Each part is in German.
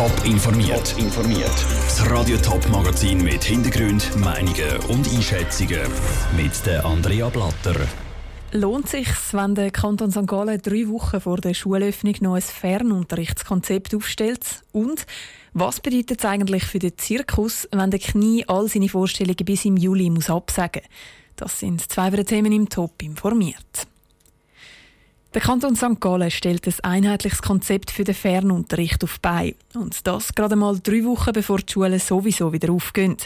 Top informiert. informiert. Das Radio Top Magazin mit Hintergrund, Meinungen und Einschätzungen mit der Andrea Blatter. Lohnt sich, wenn der Kanton St. Gallen drei Wochen vor der Schulöffnung noch ein Fernunterrichtskonzept aufstellt? Und was bedeutet es eigentlich für den Zirkus, wenn der Knie all seine Vorstellungen bis im Juli muss absagen? Das sind zwei Themen im Top informiert. Der Kanton St. Gallen stellt ein einheitliches Konzept für den Fernunterricht auf bei. Und das gerade mal drei Wochen bevor die Schulen sowieso wieder aufgehen.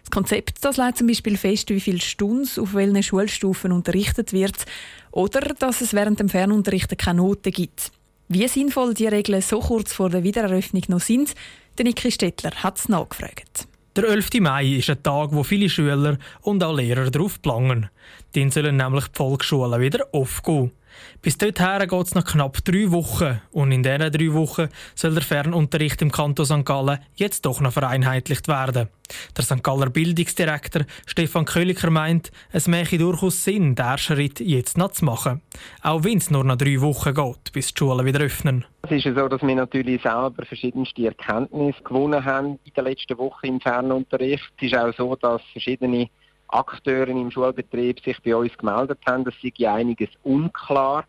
Das Konzept das legt zum Beispiel fest, wie viele Stunden auf welchen Schulstufen unterrichtet wird oder dass es während dem Fernunterrichten keine Noten gibt. Wie sinnvoll die Regeln so kurz vor der Wiedereröffnung noch sind, der Niki Stettler hat es nachgefragt. Der 11. Mai ist ein Tag, wo viele Schüler und auch Lehrer darauf planen. Dann sollen nämlich die Volksschulen wieder aufgehen. Bis dorthin geht es noch knapp drei Wochen und in diesen drei Wochen soll der Fernunterricht im Kanton St. Gallen jetzt doch noch vereinheitlicht werden. Der St. Galler Bildungsdirektor Stefan Köliker meint, es mache durchaus Sinn, diesen Schritt jetzt noch zu machen. Auch wenn es nur noch drei Wochen geht, bis die Schulen wieder öffnen. Es ist so, dass wir natürlich selber verschiedenste Erkenntnisse gewonnen haben in der letzten Woche im Fernunterricht. Es ist auch so, dass verschiedene Akteure im Schulbetrieb sich bei uns gemeldet haben, dass sei einiges unklar.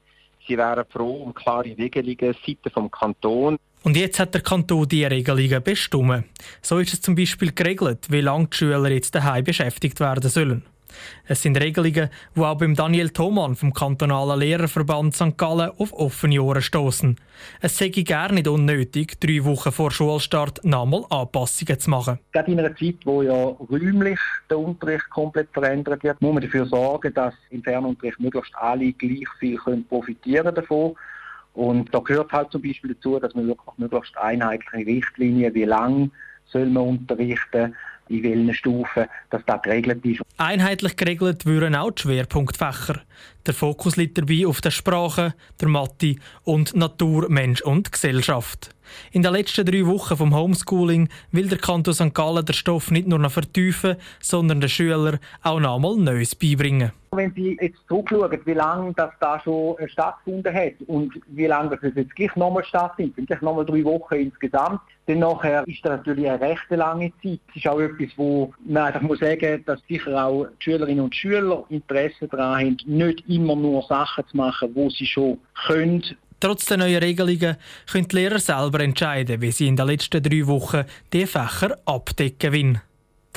Sie wären froh um klare Regelungen seitens vom Kanton. Und jetzt hat der Kanton diese Regelungen bestimmt. So ist es zum Beispiel geregelt, wie lange die Schüler jetzt daheim beschäftigt werden sollen. Es sind Regelungen, die auch beim Daniel Thomann vom kantonalen Lehrerverband St. Gallen auf offene Ohren stoßen. Es sei gar nicht unnötig, drei Wochen vor Schulstart nochmal Anpassungen zu machen. Gerade in einer Zeit, wo ja räumlich der Unterricht komplett verändert wird, muss man dafür sorgen, dass im Fernunterricht möglichst alle gleich viel profitieren davon. Und da gehört halt zum Beispiel dazu, dass man wirklich möglichst einheitliche Richtlinien, wie lang soll man unterrichten, in welchen Stufen dass das geregelt ist. Einheitlich geregelt würden auch die Schwerpunktfächer. Der Fokus liegt dabei auf der Sprache, der Mathe und Natur, Mensch und Gesellschaft. In den letzten drei Wochen vom Homeschooling will der Kanton St. Gallen den Stoff nicht nur noch vertiefen, sondern den Schülern auch noch einmal Neues beibringen. Wenn Sie jetzt zurückschauen, wie lange das da schon stattgefunden hat und wie lange das jetzt gleich nochmal stattfindet, sind nochmal drei Wochen insgesamt, dann nachher ist das natürlich eine recht lange Zeit. Es ist auch etwas, wo man einfach muss sagen, dass sicher auch die Schülerinnen und Schüler Interesse daran haben, nicht immer nur Sachen zu machen, wo sie schon können. Trotz der neuen Regelungen können die Lehrer selber entscheiden, wie sie in den letzten drei Wochen die Fächer abdecken wollen.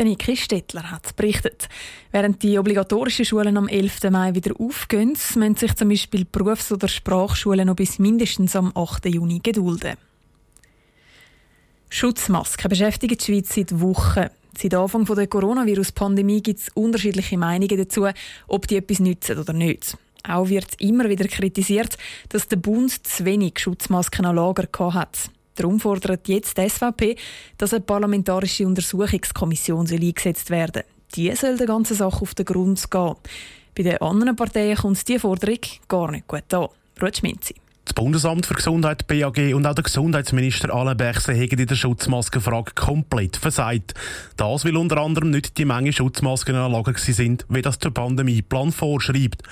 Niki Stettler hat berichtet. Während die obligatorischen Schulen am 11. Mai wieder aufgehen, müssen sich zum Beispiel Berufs- oder Sprachschulen noch bis mindestens am 8. Juni gedulden. Schutzmasken beschäftigen die Schweiz seit Wochen. Seit Anfang der Coronavirus-Pandemie gibt es unterschiedliche Meinungen dazu, ob die etwas nützen oder nicht. Auch wird immer wieder kritisiert, dass der Bund zu wenig Schutzmasken an Lager hat. Darum fordert jetzt die SVP, dass eine parlamentarische Untersuchungskommission eingesetzt werden soll. Die soll der ganzen Sache auf den Grund gehen. Bei den anderen Parteien kommt diese Forderung gar nicht gut an. Ruth Schminzi. Bundesamt für Gesundheit BAG und auch der Gesundheitsminister Alain Berset haben in der Schutzmaskenfrage komplett versagt. Das, weil unter anderem nicht die Menge Schutzmasken in sind, wie das der Pandemieplan vorschreibt.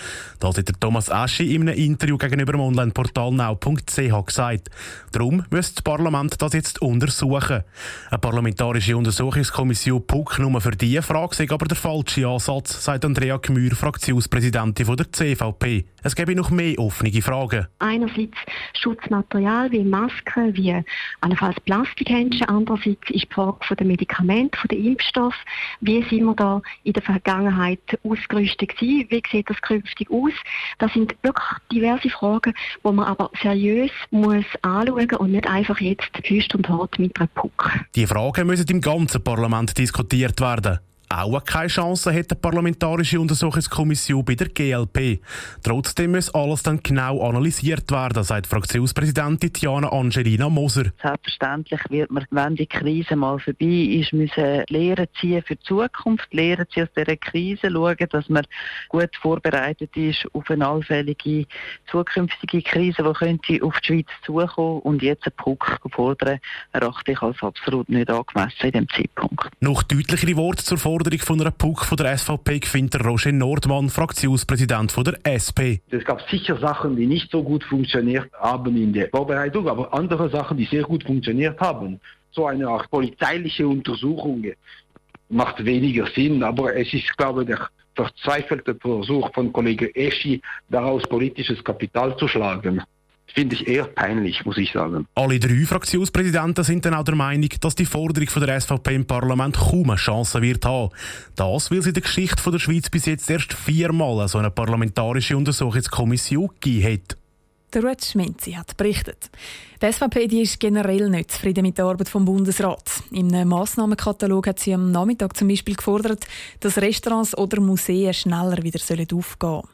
Das hat der Thomas Aschi in einem Interview gegenüber dem Onlineportal now.ch gesagt. Darum müsste das Parlament das jetzt untersuchen. Eine parlamentarische Untersuchungskommission PUC nur für diese Frage sei aber der falsche Ansatz, sagt Andrea Gmür, Fraktionspräsidentin der CVP. Es gäbe noch mehr offene Fragen. Einerseits Schutzmaterial wie Masken, wie allenfalls Plastikhändchen, andererseits ist die Frage der Medikamente, der Impfstoff. Wie sind wir da in der Vergangenheit ausgerüstet gewesen? Wie sieht das künftig aus? Das sind wirklich diverse Fragen, die man aber seriös muss anschauen und nicht einfach jetzt Hüst und Hart mit einem Puck. Die Fragen müssen im ganzen Parlament diskutiert werden auch keine Chance hat die Parlamentarische Untersuchungskommission bei der GLP. Trotzdem muss alles dann genau analysiert werden, sagt Fraktionspräsidentin Tiana Angelina Moser. Selbstverständlich wird man, wenn die Krise mal vorbei ist, müssen Lehren ziehen für die Zukunft, Lehren ziehen aus dieser Krise, schauen, dass man gut vorbereitet ist auf eine allfällige zukünftige Krise, die könnte auf die Schweiz zukommen und jetzt einen Puck fordern, erachte ich als absolut nicht angemessen in diesem Zeitpunkt. Noch deutlichere Worte zur Forderung Forderung von einer PUC von der SVP findet Roger Nordmann, Fraktionspräsident von der SP. Es gab sicher Sachen, die nicht so gut funktioniert haben in der Vorbereitung, aber andere Sachen, die sehr gut funktioniert haben. So eine Art polizeiliche Untersuchung macht weniger Sinn, aber es ist, glaube ich, der verzweifelte Versuch von Kollege Eschi, daraus politisches Kapital zu schlagen. Finde ich eher peinlich, muss ich sagen. Alle drei Fraktionspräsidenten sind dann auch der Meinung, dass die Forderung von der SVP im Parlament kaum eine Chance wird haben. Das, weil sie in der Geschichte der Schweiz bis jetzt erst viermal so eine parlamentarische Untersuchungskommission gegeben hat. Der Ruth Schminzi hat berichtet. Die SVP die ist generell nicht zufrieden mit der Arbeit vom Bundesrat. Im Massnahmenkatalog hat sie am Nachmittag zum Beispiel gefordert, dass Restaurants oder Museen schneller wieder aufgehen sollen.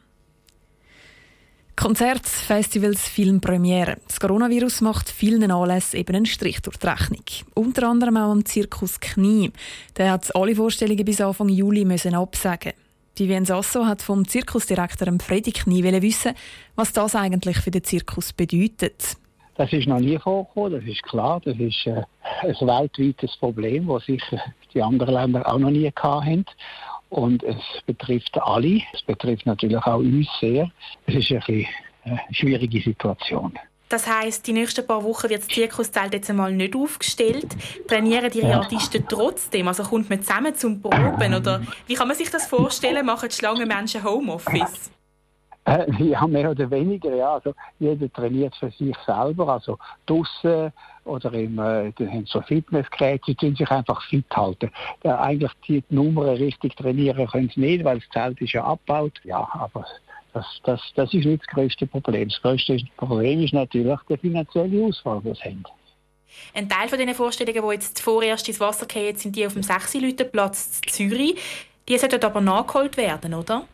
Konzerte, Festivals, Filmpremiere. Das Coronavirus macht vielen Anlässen eben einen Strich durch die Rechnung. Unter anderem auch am Zirkus Knie. Der hat alle Vorstellungen bis Anfang Juli müssen absagen. Vivien Sasso hat vom Zirkusdirektor Freddy Knie wissen, was das eigentlich für den Zirkus bedeutet. Das ist noch nie vorgekommen, das ist klar. Das ist äh, ein weltweites Problem, das sicher die anderen Länder auch noch nie hatten. Und es betrifft alle. Es betrifft natürlich auch uns sehr. Es ist eine, eine schwierige Situation. Das heißt, die nächsten paar Wochen wird das Zirkuszelt jetzt einmal nicht aufgestellt. Trainieren die Artisten trotzdem? Also kommt man zusammen zum Proben? Oder wie kann man sich das vorstellen? Machen die Schlangenmenschen Homeoffice? Äh, ja, mehr oder weniger, ja. Also, jeder trainiert für sich selber, also draussen oder im, äh, haben so Fitnessgeräte, sie tun sich einfach fit halten. Äh, eigentlich die Nummern richtig trainieren können sie nicht, weil das Zelt ist ja abgebaut. Ja, aber das, das, das ist nicht das größte Problem. Das größte Problem ist natürlich der finanzielle Ausfall, den sie haben. Ein Teil von diesen Vorstellungen, die jetzt vorerst ins Wasser fallen, sind die auf dem 6 Platz Zürich. Die sollten aber nachgeholt werden, oder?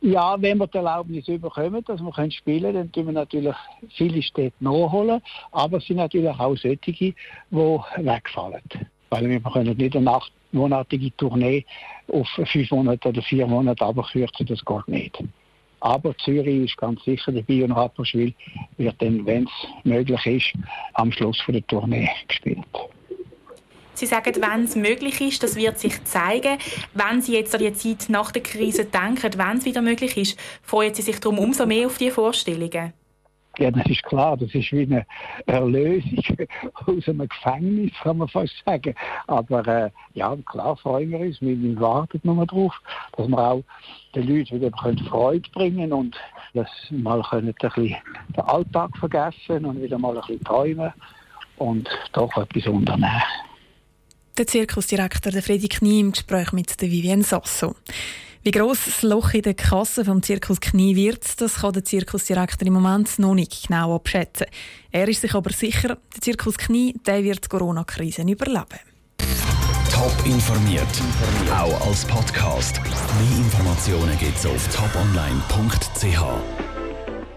Ja, wenn wir die Erlaubnis bekommen, dass wir spielen können, dann tun wir natürlich viele Städte nachholen. Aber es sind natürlich auch solche, die wegfallen. Weil wir können nicht eine achtmonatige Tournee auf fünf Monate oder vier Monate abkürzen, das geht nicht. Aber Zürich ist ganz sicher dabei und Rapperswil wird dann, wenn es möglich ist, am Schluss der Tournee gespielt. Sie sagen, wenn es möglich ist, das wird sich zeigen. Wenn Sie jetzt an die Zeit nach der Krise denken, wenn es wieder möglich ist, freuen Sie sich darum umso mehr auf die Vorstellungen. Ja, das ist klar, das ist wie eine Erlösung aus einem Gefängnis, kann man fast sagen. Aber äh, ja, klar freuen wir uns, wir warten nur darauf, dass wir auch den Leuten wieder Freude bringen und dass wir mal ein bisschen den Alltag vergessen und wieder mal ein bisschen träumen und doch etwas unternehmen. Der Zirkusdirektor Freddy Knie im Gespräch mit der Vivienne Sasso. Wie gross das Loch in der Kasse vom Zirkus Knie wird, das kann der Zirkusdirektor im Moment noch nicht genau abschätzen. Er ist sich aber sicher, der Zirkus Knie der wird die Corona-Krise überleben. Top informiert, auch als Podcast. Mehr Informationen gibt es auf toponline.ch.